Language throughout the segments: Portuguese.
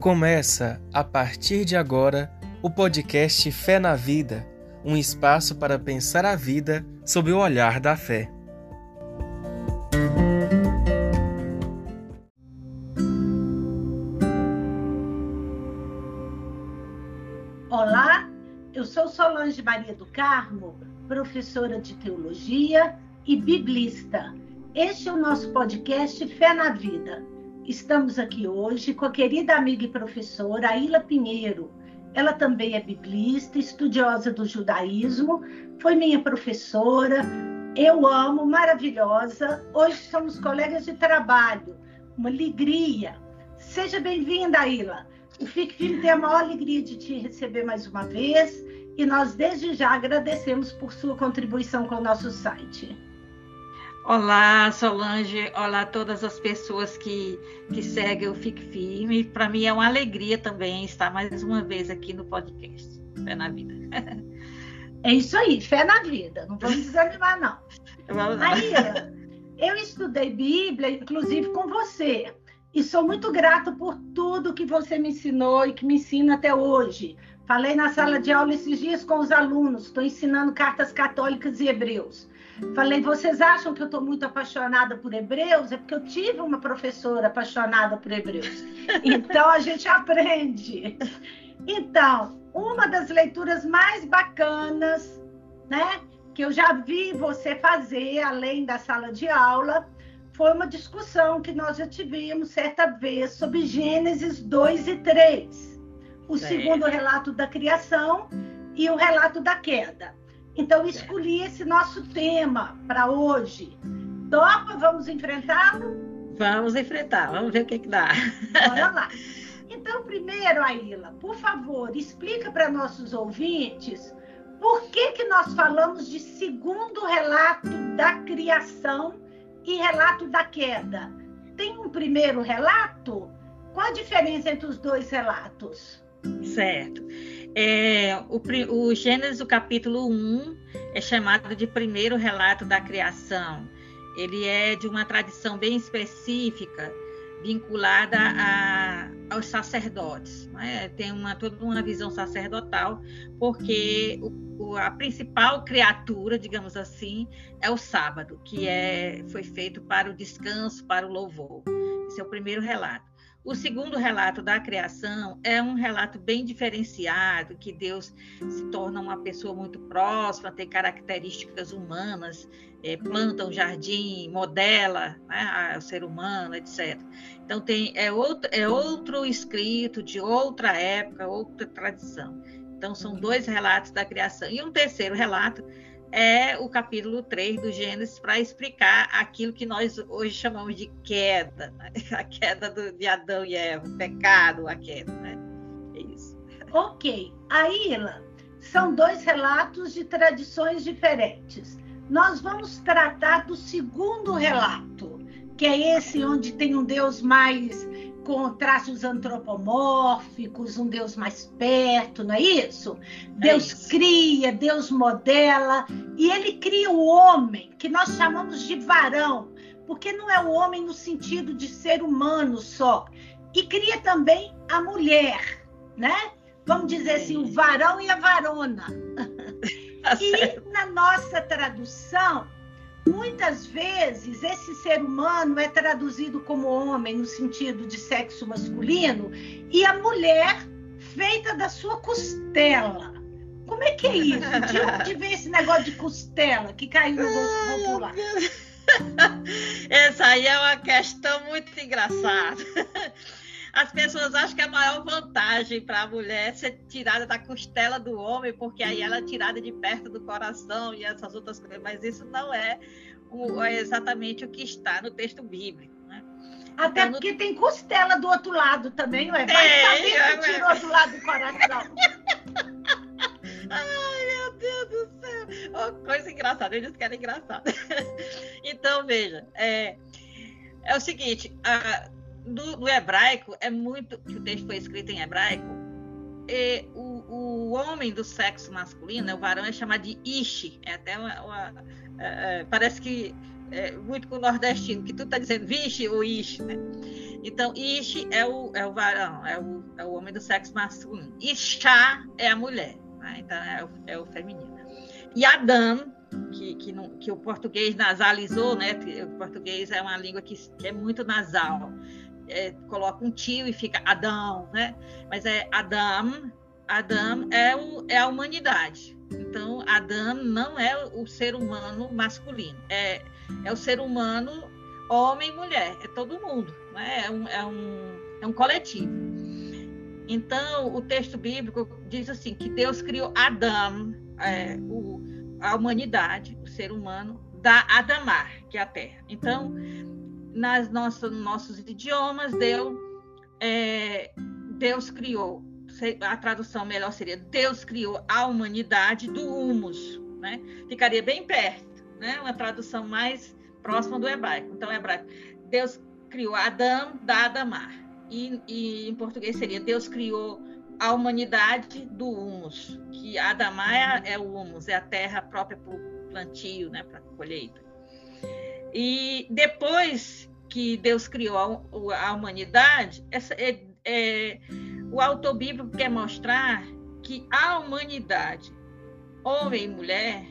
Começa, a partir de agora, o podcast Fé na Vida um espaço para pensar a vida sob o olhar da fé. Olá, eu sou Solange Maria do Carmo, professora de teologia e biblista. Este é o nosso podcast Fé na Vida Estamos aqui hoje com a querida amiga e professora Aila Pinheiro. Ela também é biblista, estudiosa do judaísmo, foi minha professora. Eu amo, maravilhosa. Hoje somos colegas de trabalho. Uma alegria. Seja bem-vinda, Aila. O Fique Firme tem a maior alegria de te receber mais uma vez e nós desde já agradecemos por sua contribuição com o nosso site. Olá, Solange. Olá a todas as pessoas que, que seguem o Fique Firme. Para mim é uma alegria também estar mais uma vez aqui no podcast. Fé na vida. É isso aí, fé na vida. Não vamos desanimar, não. Vamos eu estudei Bíblia, inclusive com você. E sou muito grata por tudo que você me ensinou e que me ensina até hoje. Falei na sala de aula esses dias com os alunos, estou ensinando cartas católicas e hebreus. Falei, vocês acham que eu estou muito apaixonada por Hebreus? É porque eu tive uma professora apaixonada por Hebreus. Então a gente aprende. Então, uma das leituras mais bacanas, né, que eu já vi você fazer além da sala de aula, foi uma discussão que nós já tivemos certa vez sobre Gênesis 2 e 3. O é. segundo relato da criação e o relato da queda. Então, escolhi esse nosso tema para hoje. Topa? Vamos enfrentá-lo? Vamos enfrentar, vamos ver o que, que dá. Bora lá. Então, primeiro, Aila, por favor, explica para nossos ouvintes por que, que nós falamos de segundo relato da criação e relato da queda. Tem um primeiro relato? Qual a diferença entre os dois relatos? Certo. É, o, o Gênesis, o capítulo 1, é chamado de primeiro relato da criação. Ele é de uma tradição bem específica, vinculada a, aos sacerdotes. Né? Tem uma, toda uma visão sacerdotal, porque o, a principal criatura, digamos assim, é o sábado, que é, foi feito para o descanso, para o louvor. Esse é o primeiro relato. O segundo relato da criação é um relato bem diferenciado, que Deus se torna uma pessoa muito próxima, tem características humanas, é, planta um jardim, modela né, o ser humano, etc. Então tem é outro, é outro escrito de outra época, outra tradição. Então são dois relatos da criação. E um terceiro relato é o capítulo 3 do Gênesis para explicar aquilo que nós hoje chamamos de queda, né? a queda do, de Adão e Eva, o pecado, a queda, né? É isso. Ok. Aí, Ilan, são dois relatos de tradições diferentes. Nós vamos tratar do segundo relato, que é esse onde tem um Deus mais com traços antropomórficos, um Deus mais perto, não é isso? Deus é isso. cria, Deus modela, e ele cria o homem, que nós chamamos de varão, porque não é o homem no sentido de ser humano só, e cria também a mulher, né? Vamos dizer assim, o varão e a varona. Tá e na nossa tradução, Muitas vezes esse ser humano é traduzido como homem no sentido de sexo masculino e a mulher feita da sua costela. Como é que é isso? De onde vem esse negócio de costela que caiu no gosto popular? Essa aí é uma questão muito engraçada. As pessoas acham que a maior vantagem para a mulher é ser tirada da costela do homem, porque aí ela é tirada de perto do coração e essas outras coisas, mas isso não é, o, é exatamente o que está no texto bíblico. Né? Até então, porque no... tem costela do outro lado também, não é? Vai saber é, que tirou do lado do coração. Ai, meu Deus do céu! Oh, coisa engraçada, eles querem engraçado. então, veja, é, é o seguinte, a, do, do, hebraico é muito que o texto foi escrito em hebraico. E o, o homem do sexo masculino, né, o varão, é chamado de ishi. É até uma, uma é, é, parece que é muito com o nordestino, que tu tá dizendo vixe ou ishi, né? Então, Ish é o, é o varão, é o, é o homem do sexo masculino. Isha é a mulher, né? então é o, é o feminino. E Adam, que, que, que, o português nasalizou, né? O português é uma língua que, que é muito nasal. É, coloca um tio e fica Adão, né? Mas é Adam, Adam é, o, é a humanidade. Então, Adam não é o ser humano masculino, é, é o ser humano homem e mulher, é todo mundo, né? é, um, é, um, é um coletivo. Então, o texto bíblico diz assim: que Deus criou Adão, é, o, a humanidade, o ser humano, da Adamar, que é a terra. Então, nas nossas, nossos idiomas, Deus, é, Deus criou a tradução melhor seria Deus criou a humanidade do humus, né? Ficaria bem perto, né? Uma tradução mais próxima do hebraico. Então, hebraico, Deus criou Adão da Adamar. E, e, em português seria Deus criou a humanidade do humus, que Adamar é, é o humus, é a terra própria para o plantio, né, para colheita. E depois que Deus criou a, humanidade, essa, é, é, o autor bíblico quer mostrar que a humanidade, homem e mulher,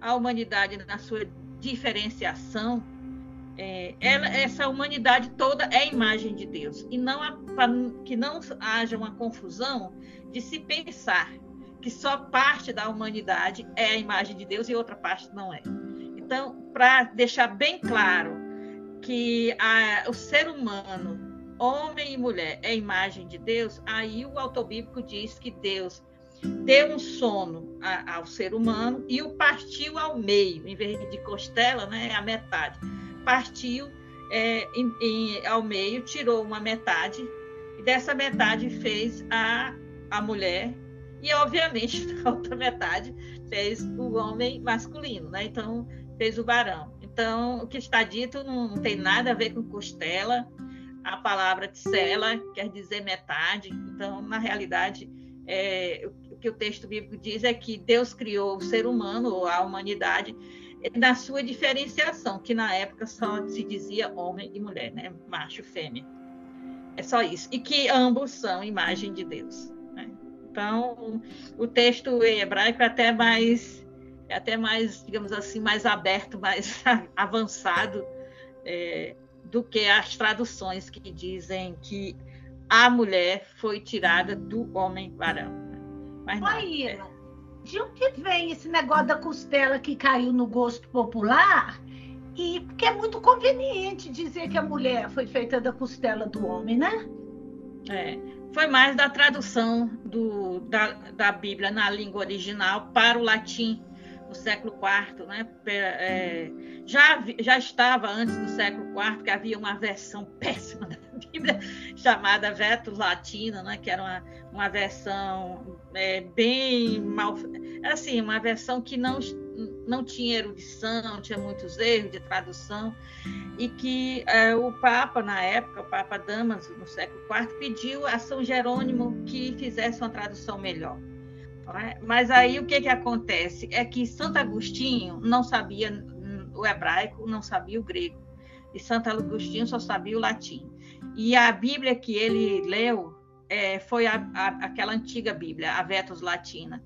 a humanidade na sua diferenciação, é, ela, essa humanidade toda é imagem de Deus. E não há, que não haja uma confusão de se pensar que só parte da humanidade é a imagem de Deus e outra parte não é. Então, para deixar bem claro que a, o ser humano homem e mulher é imagem de Deus, aí o autor bíblico diz que Deus deu um sono a, ao ser humano e o partiu ao meio, em vez de costela, né, a metade. Partiu é, em, em, ao meio, tirou uma metade, e dessa metade fez a, a mulher, e obviamente a outra metade fez o homem masculino, né? Então fez o varão. Então, o que está dito não, tem nada a ver com costela, a palavra tsela quer dizer metade. Então, na realidade, é, o que o texto bíblico diz é que Deus criou o ser humano, ou a humanidade, na sua diferenciação, que na época só se dizia homem e mulher, né? macho e fêmea. É só isso. E que ambos são imagem de Deus. Né? Então, o texto hebraico é até mais, é até mais, digamos assim, mais aberto, mais avançado. É, do que as traduções que dizem que a mulher foi tirada do homem varão. Mas não, Aí, é. de onde vem esse negócio da costela que caiu no gosto popular? E porque é muito conveniente dizer que a mulher foi feita da costela do homem, né? É, foi mais da tradução do, da, da Bíblia na língua original para o latim no século IV, né? É, já, já estava antes do século IV, que havia uma versão péssima da Bíblia chamada Vetus Latina, né? que era uma, uma versão é, bem mal. Assim, uma versão que não, não tinha erudição, tinha muitos erros de tradução, e que é, o Papa, na época, o Papa Damaso, no século IV, pediu a São Jerônimo que fizesse uma tradução melhor. É? Mas aí o que, que acontece? É que Santo Agostinho não sabia o hebraico, não sabia o grego. E Santo Agostinho só sabia o latim. E a Bíblia que ele leu é, foi a, a, aquela antiga Bíblia, a Vetus Latina.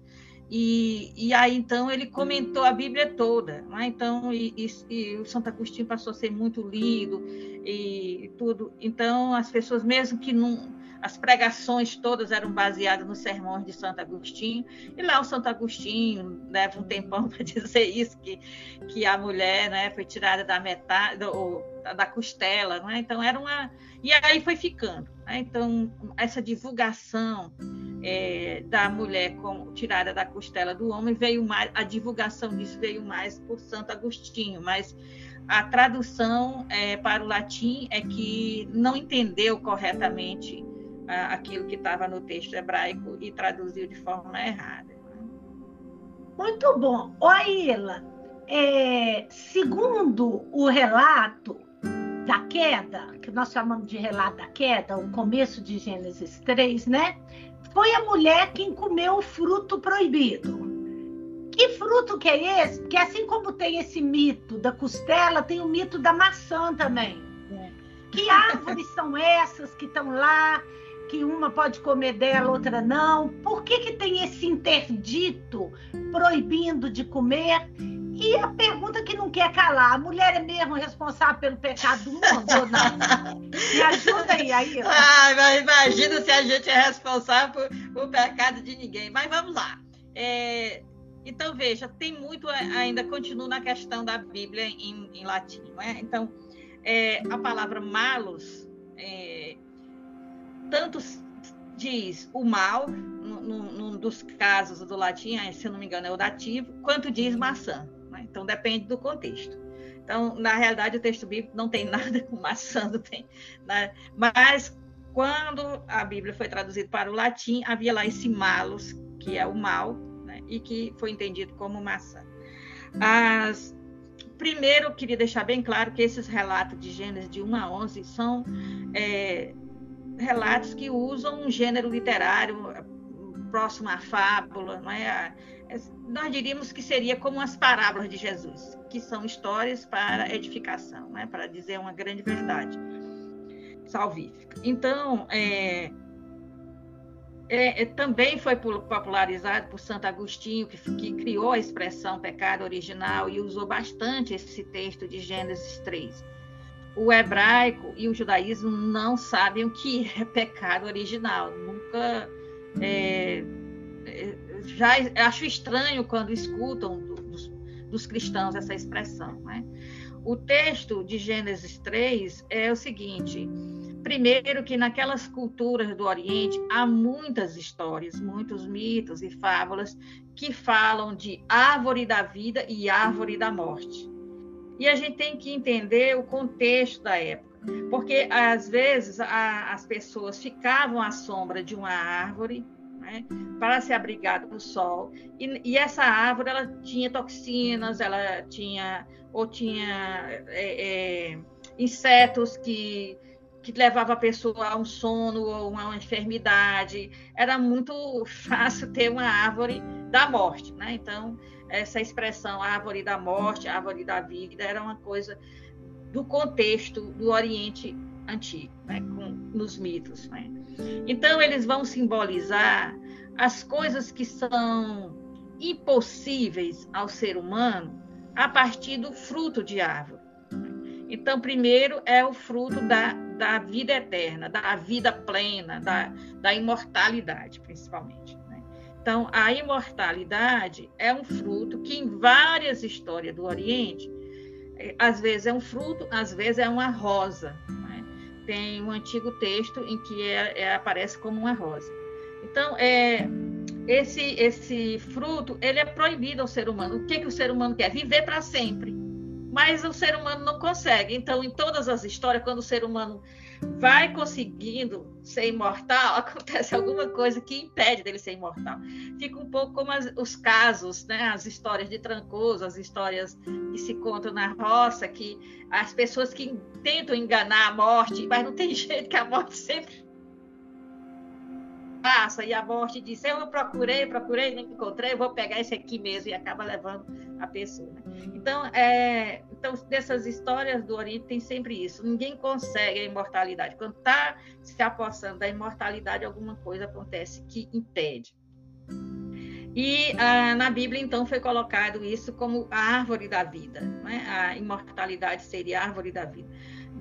E, e, aí então ele comentou a Bíblia toda, né? então e, e, e, o Santo Agostinho passou a ser muito lido e tudo. Então as pessoas mesmo que não as pregações todas eram baseadas nos sermões de Santo Agostinho, e lá o Santo Agostinho leva um tempão para dizer isso, que, que a mulher né, foi tirada da metade, ou, da costela, né? então era uma. E aí foi ficando. Né? Então, essa divulgação é, da mulher como tirada da costela do homem veio mais, a divulgação disso veio mais por Santo Agostinho, mas a tradução é, para o latim é que não entendeu corretamente aquilo que estava no texto hebraico e traduziu de forma errada. Muito bom. Ô, Aila, é, segundo o relato da queda, que nós chamamos de relato da queda, o começo de Gênesis 3, né? Foi a mulher quem comeu o fruto proibido. Que fruto que é esse? Porque assim como tem esse mito da costela, tem o mito da maçã também Que árvores são essas que estão lá? Que uma pode comer dela, outra não? Por que, que tem esse interdito proibindo de comer? E a pergunta que não quer calar: a mulher é mesmo responsável pelo pecado do mundo ou não? Me ajuda aí, aí. Ah, mas imagina se a gente é responsável por, pecado de ninguém. Mas vamos lá. É, então, veja, tem muito ainda, continua na questão da Bíblia em, em latim. Né? Então, é, a palavra malos, é, tanto diz o mal, num dos casos do latim, se não me engano é o dativo, quanto diz maçã. Né? Então, depende do contexto. Então, na realidade, o texto bíblico não tem nada com maçã, não tem, né? mas quando a Bíblia foi traduzida para o latim, havia lá esse malos, que é o mal, e que foi entendido como maçã. As, primeiro, eu queria deixar bem claro que esses relatos de Gênesis de 1 a 11 são é, relatos que usam um gênero literário próximo à fábula, não é? é? Nós diríamos que seria como as parábolas de Jesus, que são histórias para edificação, né? para dizer uma grande verdade salvífica. Então, é, é, é, também foi popularizado por Santo Agostinho, que, que, criou a expressão pecado original e usou bastante esse texto de Gênesis 3. O hebraico e o judaísmo não sabem o que é pecado original. Nunca. É, é já acho estranho quando escutam dos, dos cristãos essa expressão. Né? O texto de Gênesis 3 é o seguinte Primeiro, que naquelas culturas do Oriente há muitas histórias, muitos mitos e fábulas que falam de árvore da vida e árvore da morte. E a gente tem que entender o contexto da época, porque às vezes a, as pessoas ficavam à sombra de uma árvore né, para se abrigar do sol, e, e, essa árvore ela tinha toxinas, ela tinha ou tinha é, é, insetos que que levava a pessoa a um sono ou a uma enfermidade. Era muito fácil ter uma árvore da morte, né? Então, essa expressão árvore da morte, árvore da vida, era uma coisa do contexto do Oriente Antigo, né? Com, nos mitos, né? Então, eles vão simbolizar as coisas que são impossíveis ao ser humano a partir do fruto de árvore. Então, primeiro é o fruto da, da vida eterna, da vida plena, da, da imortalidade, principalmente. Então, a imortalidade é um fruto que, em várias histórias do Oriente, é, às vezes é um fruto, às vezes é uma rosa. Né? Tem um antigo texto em que é, é, aparece como uma rosa. Então, é, esse, esse fruto ele é proibido ao ser humano. O que, que o ser humano quer? Viver para sempre mas o ser humano não consegue. Então, em todas as histórias, quando o ser humano vai conseguindo ser imortal, acontece alguma coisa que impede dele ser imortal. Fica um pouco como as, os casos, né? as histórias de Trancoso, as histórias que se contam na roça, que as pessoas que tentam enganar a morte, mas não tem jeito que a morte sempre passa e a morte diz: Eu procurei, procurei, não encontrei, vou pegar esse aqui mesmo e acaba levando a pessoa. Né? Então, é, então, dessas histórias do Oriente tem sempre isso: ninguém consegue a imortalidade. Quando está se apossando da imortalidade, alguma coisa acontece que impede. E ah, na Bíblia, então, foi colocado isso como a árvore da vida. Né? A imortalidade seria a árvore da vida.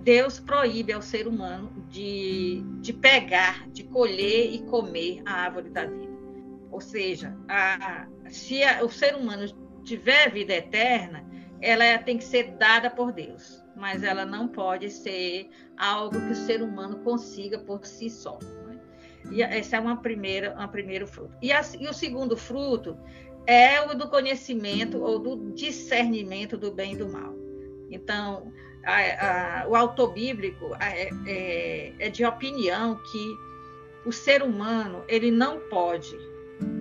Deus proíbe ao ser humano de, de pegar, de colher e comer a árvore da vida. Ou seja, a, se a, o ser humano tiver vida eterna, ela tem que ser dada por Deus, mas ela não pode ser algo que o ser humano consiga por si só. Né? E essa é uma primeira, uma primeiro fruto. E, a, e o segundo fruto é o do conhecimento ou do discernimento do bem e do mal. Então, a, a, o autor bíblico é, é, é, de opinião que o ser humano ele não pode,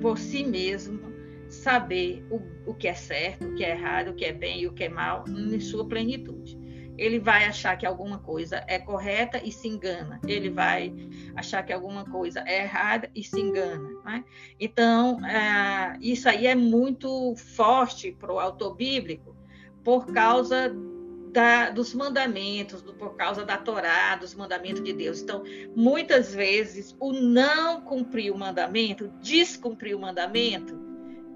por si mesmo, saber o, o que é certo, o que é errado, o que é bem e o que é mal em sua plenitude. Ele vai achar que alguma coisa é correta e se engana. Ele vai achar que alguma coisa é errada e se engana. Né? Então, é, isso aí é muito forte para o autor bíblico por causa da, dos mandamentos, do, por causa da Torá, dos mandamentos de Deus. Então, muitas vezes, o não cumprir o mandamento, descumprir o mandamento,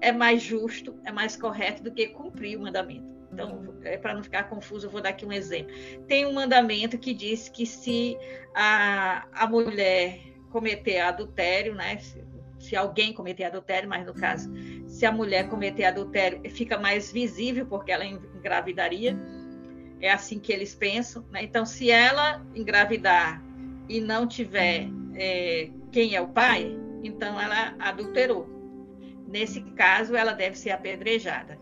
é mais justo, é mais correto do que cumprir o mandamento. Então, é, para não ficar confuso, eu vou dar aqui um exemplo. Tem um mandamento que diz que se a, a mulher cometer adultério, né? Se, se alguém cometer adultério, mas no caso, se a mulher cometer adultério, fica mais visível porque ela engravidaria. É assim que eles pensam. Né? Então, se ela engravidar e não tiver é, quem é o pai, então ela adulterou. Nesse caso, ela deve ser apedrejada.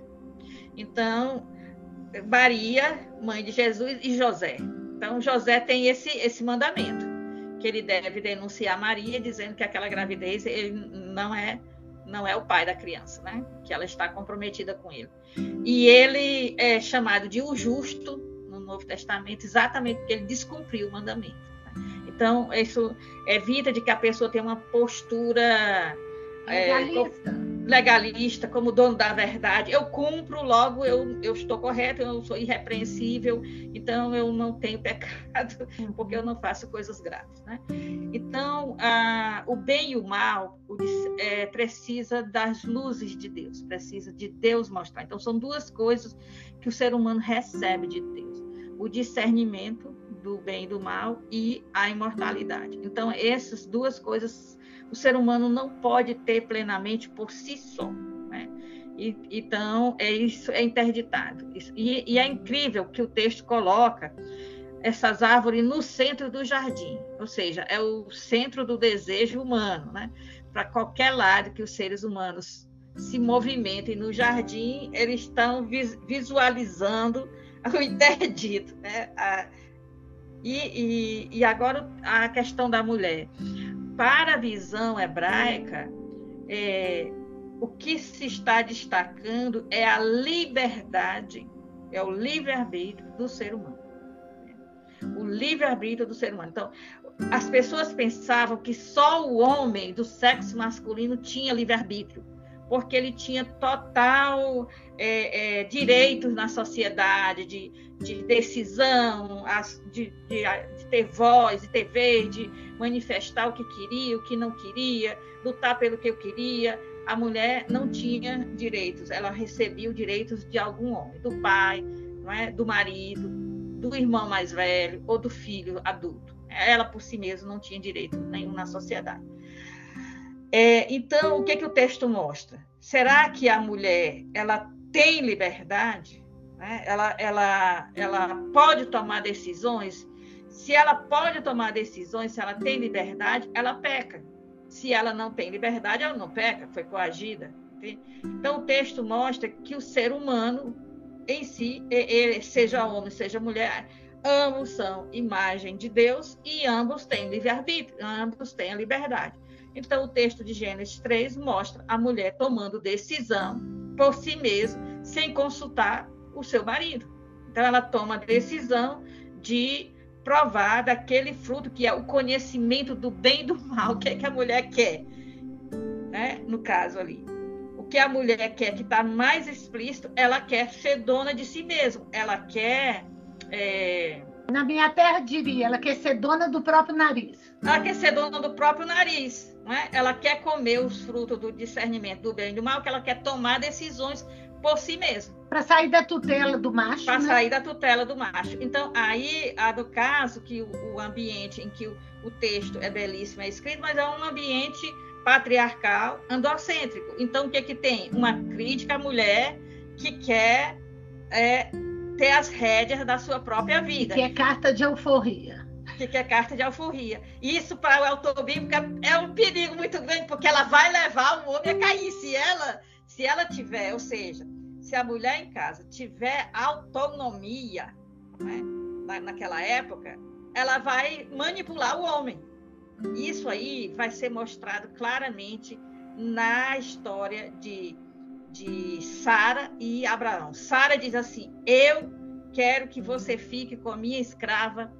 Então, Maria, mãe de Jesus, e José. Então, José tem esse, esse mandamento, que ele deve denunciar Maria, dizendo que aquela gravidez ele não é não é o pai da criança, né? Que ela está comprometida com ele. E ele é chamado de o justo no Novo Testamento, exatamente porque ele descumpriu o mandamento. Né? Então, isso evita de que a pessoa tenha uma postura legalista. É, legalista, como dono da verdade. Eu cumpro, logo eu, eu estou correto, eu sou irrepreensível, então eu não tenho pecado, porque eu não faço coisas graves. Né? Então, a, o bem e o mal o, é, precisa das luzes de Deus, precisa de Deus mostrar. Então, são duas coisas que o ser humano recebe de Deus: o discernimento do bem e do mal e a imortalidade. Então, essas duas coisas o ser humano não pode ter plenamente por si só. Né? E, então, é isso é interditado. E, e é incrível que o texto coloca essas árvores no centro do jardim, ou seja, é o centro do desejo humano, né? Para qualquer lado que os seres humanos se movimentem no jardim, eles estão visualizando o interdito, né? A, e, e, e, agora a questão da mulher para a visão hebraica, é, o que se está destacando é a liberdade, é o livre-arbítrio do ser humano. O livre-arbítrio do ser humano. Então, as pessoas pensavam que só o homem do sexo masculino tinha livre-arbítrio, porque ele tinha total é, é, direitos na sociedade, de, de decisão, de, de, de, ter voz, de ter vez, de manifestar o que queria, o que não queria, lutar pelo que eu queria. A mulher não tinha direitos, ela recebia os direitos de algum homem, do pai, não é? do marido, do irmão mais velho ou do filho adulto. Ela por si mesma não tinha direito nenhum na sociedade. É, então, o que, que o texto mostra? Será que a mulher ela tem liberdade? Né? Ela, ela, ela pode tomar decisões? Se ela pode tomar decisões, se ela tem liberdade, ela peca. Se ela não tem liberdade, ela não peca, foi coagida. Então, o texto mostra que o ser humano em si, ele, seja homem, seja mulher, ambos são imagem de Deus e ambos têm livre-arbítrio, ambos têm a liberdade. Então, o texto de Gênesis 3 mostra a mulher tomando decisão por si mesma, sem consultar o seu marido. Então, ela toma a decisão de provar daquele fruto que é o conhecimento do bem e do mal, o que, é que a mulher quer, né? no caso ali. O que a mulher quer, que está mais explícito, ela quer ser dona de si mesma, ela quer. É... Na minha terra diria, ela quer ser dona do próprio nariz. Ela quer ser dona do próprio nariz. Né? Ela quer comer os frutos do discernimento do bem e do mal, que ela quer tomar decisões por si mesma. Para sair da tutela do macho. Para né? sair da tutela do macho. Então, aí, há do caso que o, ambiente em que o, o, texto é belíssimo, é escrito, mas é um ambiente patriarcal, androcêntrico. Então, o que, é que tem? Uma crítica à mulher que quer é, ter as rédeas da sua própria vida. Que é carta de euforia que é carta de alforria. Isso para o autor bíblico é um perigo muito grande, porque ela vai levar o homem a cair. Se ela, se ela tiver, ou seja, se a mulher em casa tiver autonomia, né, naquela época, ela vai manipular o homem. Isso aí vai ser mostrado claramente na história de, de Sara e Abraão. Sara diz assim: Eu quero que você fique com a minha escrava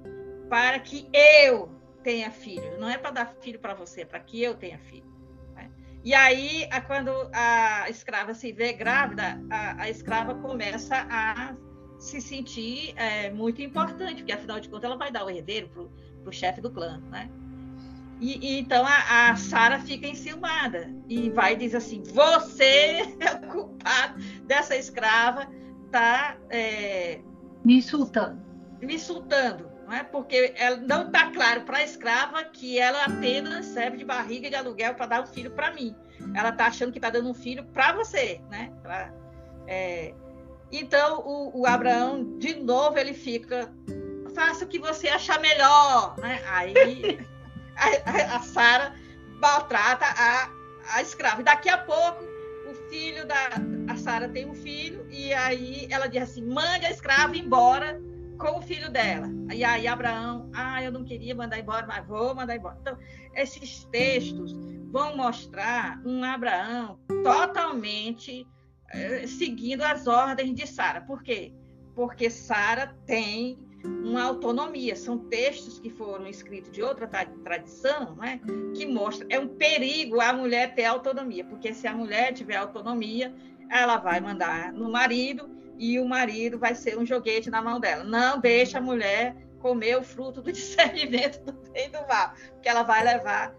para que eu tenha filho. Não é para dar filho para você, é para que eu tenha filho. Né? E aí, quando a escrava se vê grávida, a, a escrava começa a se sentir é, muito importante, porque afinal de contas ela vai dar o herdeiro para o chefe do clã, né? E, e então a, a Sara fica enciumada e vai dizer assim: você é o culpado dessa escrava, tá é, me insultando, me insultando, não é? Porque ela não está claro para a escrava que ela apenas serve de barriga de aluguel para dar um filho para mim. Ela está achando que está dando um filho para você, né? Pra, é, então o, o, Abraão de novo ele fica faça o que você achar melhor, né? Aí a, a Sara maltrata a, a escrava. E daqui a pouco, o filho da. A Sara tem um filho, e aí ela diz assim: mande a escrava embora com o filho dela. E aí Abraão, ah, eu não queria mandar embora, mas vou mandar embora. Então, esses textos vão mostrar um Abraão totalmente eh, seguindo as ordens de Sara. Por quê? Porque Sara tem uma autonomia. São textos que foram escritos de outra tradição, né, que mostra é um perigo a mulher ter autonomia, porque se a mulher tiver autonomia, ela vai mandar no marido e o marido vai ser um joguete na mão dela. Não deixa a mulher comer o fruto do discernimento do bem e do mal, porque ela vai levar,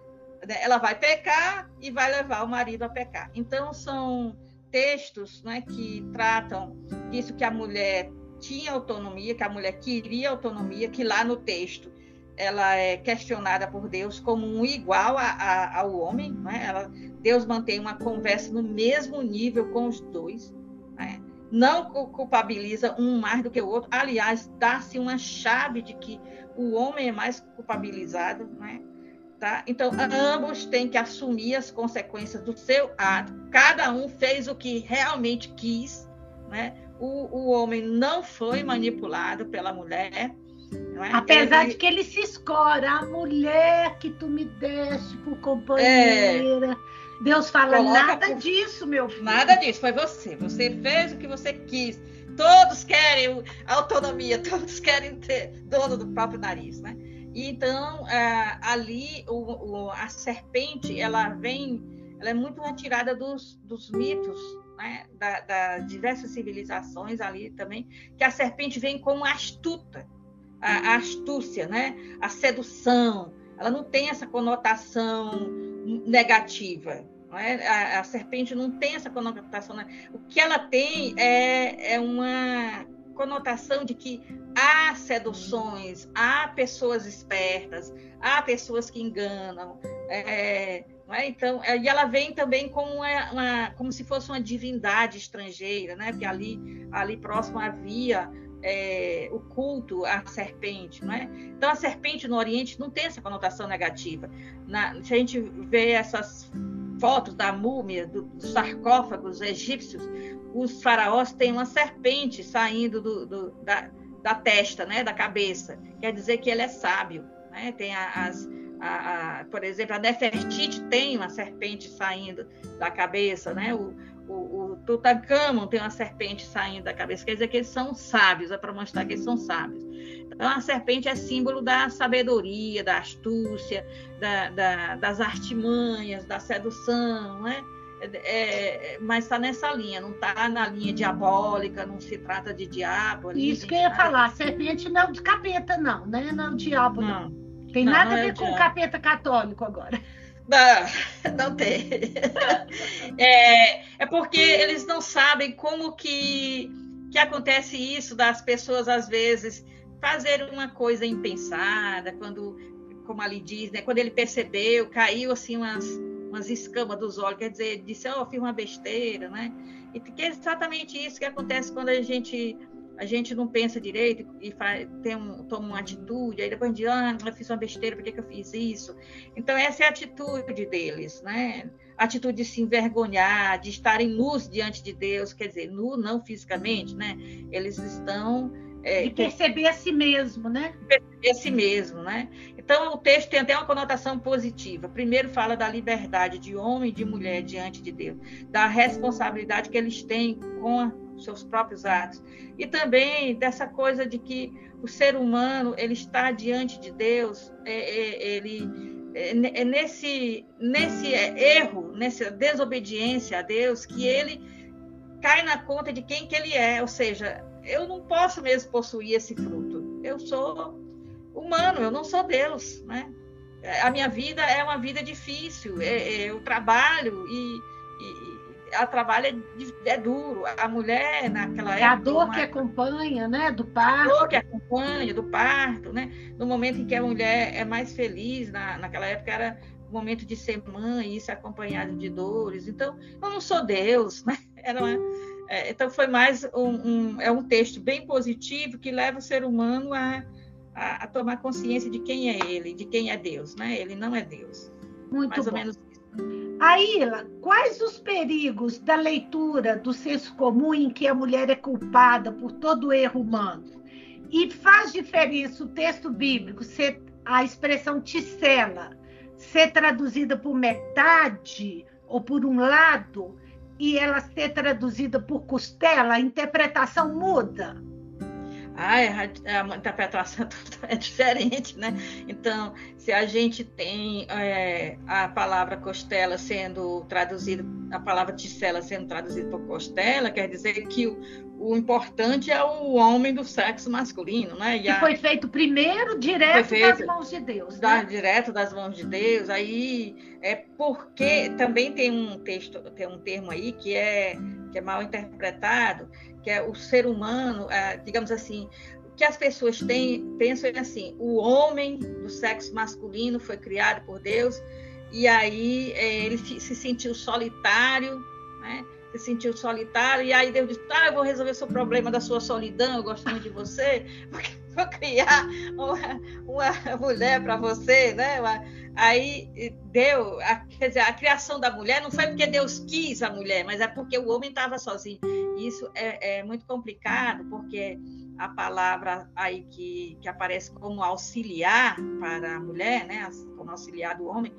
né, ela vai pecar e vai levar o marido a pecar. Então são textos né, que tratam disso que a mulher tinha autonomia, que a mulher queria autonomia, que lá no texto ela é questionada por Deus como um igual a, a, ao homem, né? ela, Deus mantém uma conversa no mesmo nível com os dois? Não culpabiliza um mais do que o outro. Aliás, dá-se uma chave de que o homem é mais culpabilizado, né? Tá? Então, ambos têm que assumir as consequências do seu ato. Cada um fez o que realmente quis, né? o, o homem não foi manipulado pela mulher. É? Apesar ele... de que ele se escora, a mulher que tu me deste por companheira. É... Deus fala Coloca nada por... disso, meu filho. Nada disso, foi você. Você fez o que você quis. Todos querem autonomia, todos querem ter dono do próprio nariz, né? E então ali o, a serpente ela vem, ela é muito retirada dos, dos mitos né, da, da, diversas civilizações ali também, que a serpente vem como astuta, a, a astúcia, né, a sedução. Ela não tem essa conotação negativa. É? A, a, serpente não tem essa conotação. Né? O que ela tem é, é uma conotação de que há seduções, há pessoas espertas, há pessoas que enganam. É, é? Então, é, e ela vem também como, uma, uma, como se fosse uma divindade estrangeira, né? porque ali, ali próximo havia é, o culto à serpente. Não é? Então, a serpente no Oriente não tem essa conotação negativa. Na, se a gente vê essas fotos da múmia, do, dos sarcófagos egípcios, os faraós têm uma serpente saindo do, do, da, da, testa, né, da cabeça. Quer dizer que ele é sábio. Né? Tem as, a, a, por exemplo, a Nefertiti tem uma serpente saindo da cabeça, né? O Tutankhamon tem uma serpente saindo da cabeça, quer dizer que eles são sábios, é para mostrar que eles são sábios. Então, a serpente é símbolo da sabedoria, da astúcia, da, da, das artimanhas, da sedução, né? É, é, mas está nessa linha, não está na linha diabólica, não se trata de diabo. Isso que eu ia falar, a serpente não é de capeta, não, né? Não é o diabo, não. não. Tem não, nada não a é ver é com o capeta católico agora. Não, não tem. É, é porque eles não sabem como que, que acontece isso das pessoas, às vezes, fazer uma coisa impensada, quando, como ali diz, né, quando ele percebeu, caiu assim umas, umas escamas dos olhos, quer dizer, disse, oh, eu fiz uma besteira, né? E que é exatamente isso que acontece quando a gente a gente não pensa direito e faz, tem um, toma uma atitude, aí depois de ah, eu fiz uma besteira, por que, que eu fiz isso? Então, essa é a atitude deles, né? A atitude de se envergonhar, de estarem nus diante de Deus, quer dizer, nu não fisicamente, né? Eles estão. É, de perceber a si mesmo, né? Perceber a si mesmo, né? Então, o texto tem até uma conotação positiva. Primeiro, fala da liberdade de homem e de mulher diante de Deus, da responsabilidade que eles têm com a seus próprios atos. E também dessa coisa de que o ser humano ele está diante de Deus, é, é, ele é, é nesse, nesse erro, nessa desobediência a Deus, que ele cai na conta de quem que ele é, ou seja, eu não posso mesmo possuir esse fruto. Eu sou humano, eu não sou Deus, né? A minha vida é uma vida difícil, eu trabalho e, e a trabalho é, é, duro. A mulher naquela época. É a dor uma, que acompanha, né? Do parto. A dor que acompanha, do parto, né? No momento em que a mulher é mais feliz, na, naquela época era o momento de ser mãe, isso acompanhado de dores. Então, eu não sou Deus, né? Era uma, é, então foi mais um, um, é um texto bem positivo que leva o ser humano a, a, a, tomar consciência de quem é ele, de quem é Deus, né? Ele não é Deus. Muito mais bom. ou menos isso. Aila, quais os perigos da leitura do senso comum em que a mulher é culpada por todo erro humano? E faz diferença o texto bíblico ser a expressão ticela ser traduzida por metade ou por um lado e ela ser traduzida por costela, a interpretação muda. Ah, é, a interpretação é diferente, né? Então, se a gente tem é, a palavra costela sendo traduzida, a palavra ticela sendo traduzida por costela, quer dizer que o, o importante é o homem do sexo masculino, né? E que a... foi feito primeiro direto feito das mãos de Deus. Da, né? Direto das mãos de Deus. Aí é porque também tem um texto, tem um termo aí que é que é mal interpretado, que é o ser humano, é, digamos assim, que as pessoas têm, pensam é assim, o homem do sexo masculino foi criado por Deus e aí é, ele se sentiu solitário, né? Se sentiu solitário, e aí Deus disse, tá, eu vou resolver seu problema da sua solidão, eu gosto muito de você, vou criar uma, uma mulher para você, né? Aí deu, a, quer dizer, a criação da mulher não foi porque Deus quis a mulher, mas é porque o homem estava sozinho. Isso é, é, muito complicado, porque a palavra aí que, que aparece como auxiliar para a mulher, né? Como auxiliar do homem,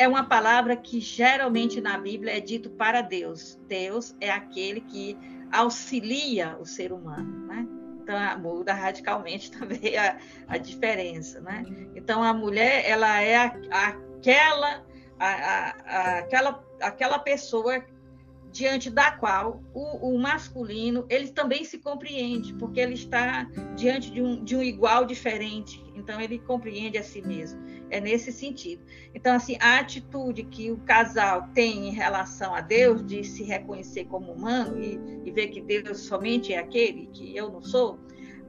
é uma palavra que geralmente na Bíblia é dito para Deus. Deus é aquele que auxilia o ser humano, né? Então muda radicalmente também a, a diferença, né? Então a mulher ela é a, aquela a, aquela aquela pessoa diante da qual o, o, masculino ele também se compreende, porque ele está diante de um, de um igual diferente, então ele compreende a si mesmo. É nesse sentido. Então, assim, a atitude que o casal tem em relação a Deus, de se reconhecer como humano e, e ver que Deus somente é aquele, que eu não sou,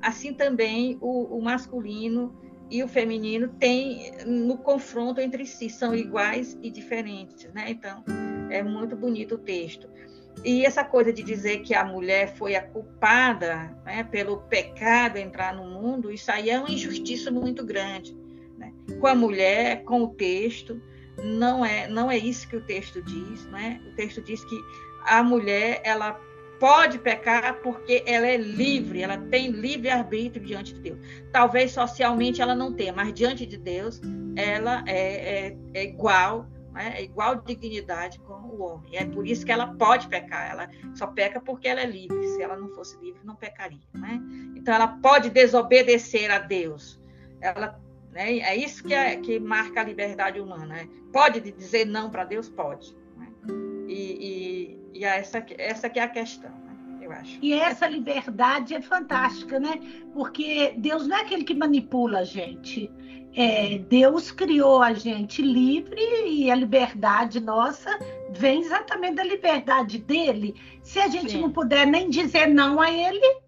assim também o, o masculino e o feminino têm no confronto entre si, são iguais e diferentes, né? Então, é muito bonito o texto. E essa coisa de dizer que a mulher foi a culpada né, pelo pecado entrar no mundo, isso aí é uma injustiça muito grande. Né? Com a mulher, com o texto, não é, não é isso que o texto diz. Né? O texto diz que a mulher ela pode pecar porque ela é livre, ela tem livre arbítrio diante de Deus. Talvez socialmente ela não tenha, mas diante de Deus ela é, é, é igual né? é igual dignidade com o homem. É por isso que ela pode pecar. Ela só peca porque ela é livre. Se ela não fosse livre, não pecaria. Né? Então, ela pode desobedecer a Deus. Ela, né? É isso que, é, que marca a liberdade humana. Né? Pode dizer não para Deus? Pode. Né? E, e, e, essa, essa que é a questão. Né? Eu acho. E essa liberdade é fantástica, né? Porque Deus não é aquele que manipula a gente. É, Deus criou a gente livre e a liberdade nossa vem exatamente da liberdade dele. Se a gente Sim. não puder nem dizer não a ele,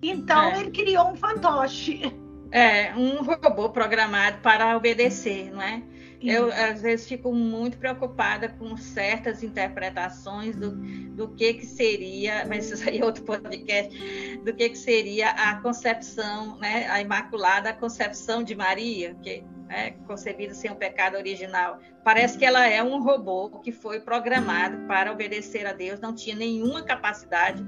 então é. ele criou um fantoche. É, um robô programado para obedecer, não é? Eu, às vezes, fico muito preocupada com certas interpretações do, do que, que seria, mas isso aí é outro podcast, do que, que seria a concepção, né, a Imaculada Concepção de Maria, que é concebida sem o pecado original. Parece que ela é um robô que foi programado para obedecer a Deus, não tinha nenhuma capacidade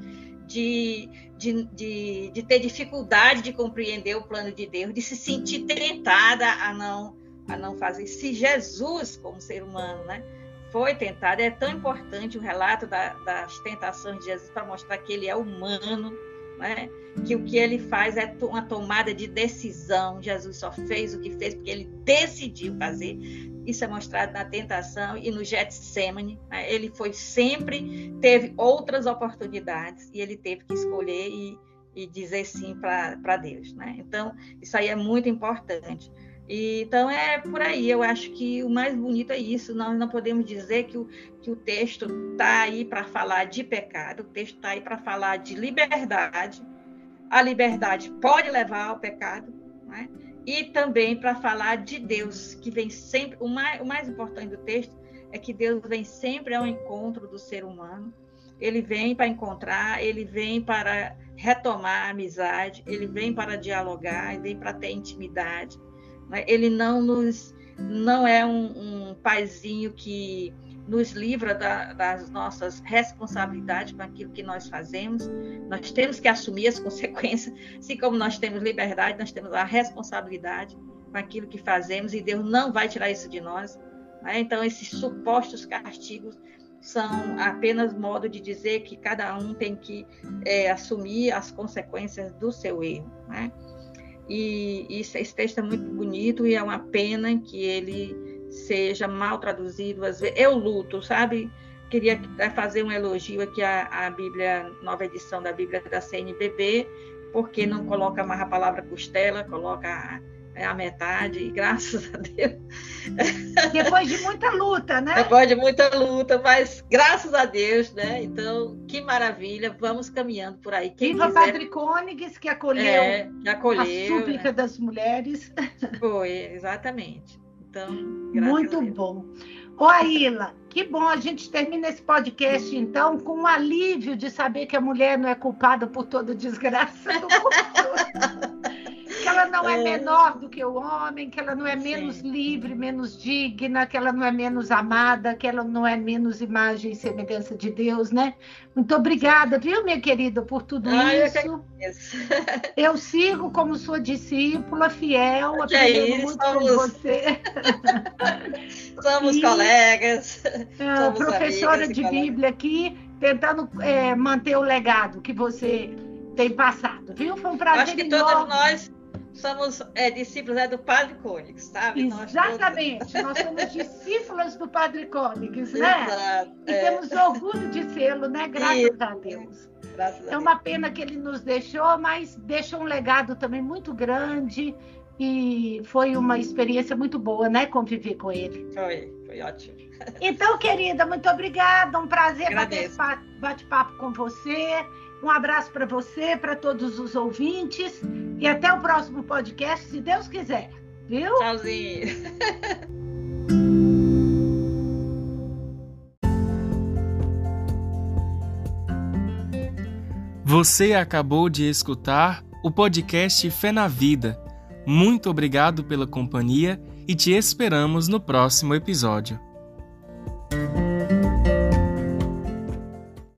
de, de, de, de, ter dificuldade de compreender o plano de Deus, de se sentir tentada a não a não fazer. Se Jesus, como ser humano, né, foi tentado, é tão importante o relato da, das tentações de Jesus para mostrar que ele é humano, né, que o que ele faz é uma tomada de decisão. Jesus só fez o que fez porque ele decidiu fazer. Isso é mostrado na tentação e no Getsemane. Né? Ele foi sempre, teve outras oportunidades e ele teve que escolher e, e dizer sim para Deus, né? Então, isso aí é muito importante. Então é por aí, eu acho que o mais bonito é isso. Nós não podemos dizer que o, que o texto está aí para falar de pecado, o texto está aí para falar de liberdade. A liberdade pode levar ao pecado, né? e também para falar de Deus, que vem sempre. O mais, o mais importante do texto é que Deus vem sempre ao encontro do ser humano. Ele vem para encontrar, ele vem para retomar a amizade, ele vem para dialogar, ele vem para ter intimidade. Né? Ele não nos não é um, um paizinho que nos livra da, das nossas responsabilidades com aquilo que nós fazemos. Nós temos que assumir as consequências, assim como nós temos liberdade, nós temos a responsabilidade com aquilo que fazemos e Deus não vai tirar isso de nós. Né? Então, esses supostos castigos são apenas modo de dizer que cada um tem que é, assumir as consequências do seu erro. Né? E, e esse texto é muito bonito e é uma pena que ele seja mal traduzido. Às vezes, eu luto, sabe? Queria fazer um elogio aqui à, à Bíblia, nova edição da Bíblia da CNBB, porque não coloca mais a palavra costela, coloca é a metade, graças a Deus. Depois de muita luta, né? Depois de muita luta, mas graças a Deus, né? Então, que maravilha, vamos caminhando por aí. Quem Viva quiser... Padre Côniges, que acolheu, é, que acolheu a súplica né? das mulheres. Foi, exatamente. Então, Muito bom. Ô, Aila, que bom a gente termina esse podcast, então, com um alívio de saber que a mulher não é culpada por toda desgraça do mundo. que ela não é, é menor do que o homem, que ela não é menos Sim. livre, menos digna, que ela não é menos amada, que ela não é menos imagem e semelhança de Deus, né? Muito obrigada, viu, minha querida, por tudo ah, isso. Eu, eu, sigo como sua discípula, fiel, aprendendo é muito somos... com você. somos e, colegas. É, somos professora de Bíblia aqui, tentando é, manter o legado que você tem passado, viu? Foi um prazer. Acho que enorme. todos nós somos é, discípulos é, do Padre Cônix, sabe? Exatamente, nós, nós somos discípulos do Padre Cônix, né? Exato, e é. temos orgulho de sê-lo, né? Graças Isso. a Deus. Graças é uma pena que ele nos deixou, mas deixou um legado também muito grande e foi uma experiência muito boa, né? Conviver com ele. Foi, foi ótimo. Então, querida, muito obrigada. Um prazer Agradeço. bater bate-papo com você. Um abraço para você, para todos os ouvintes e até o próximo podcast, se Deus quiser. Viu? Tchauzinho. Você acabou de escutar o podcast Fé na Vida. Muito obrigado pela companhia e te esperamos no próximo episódio.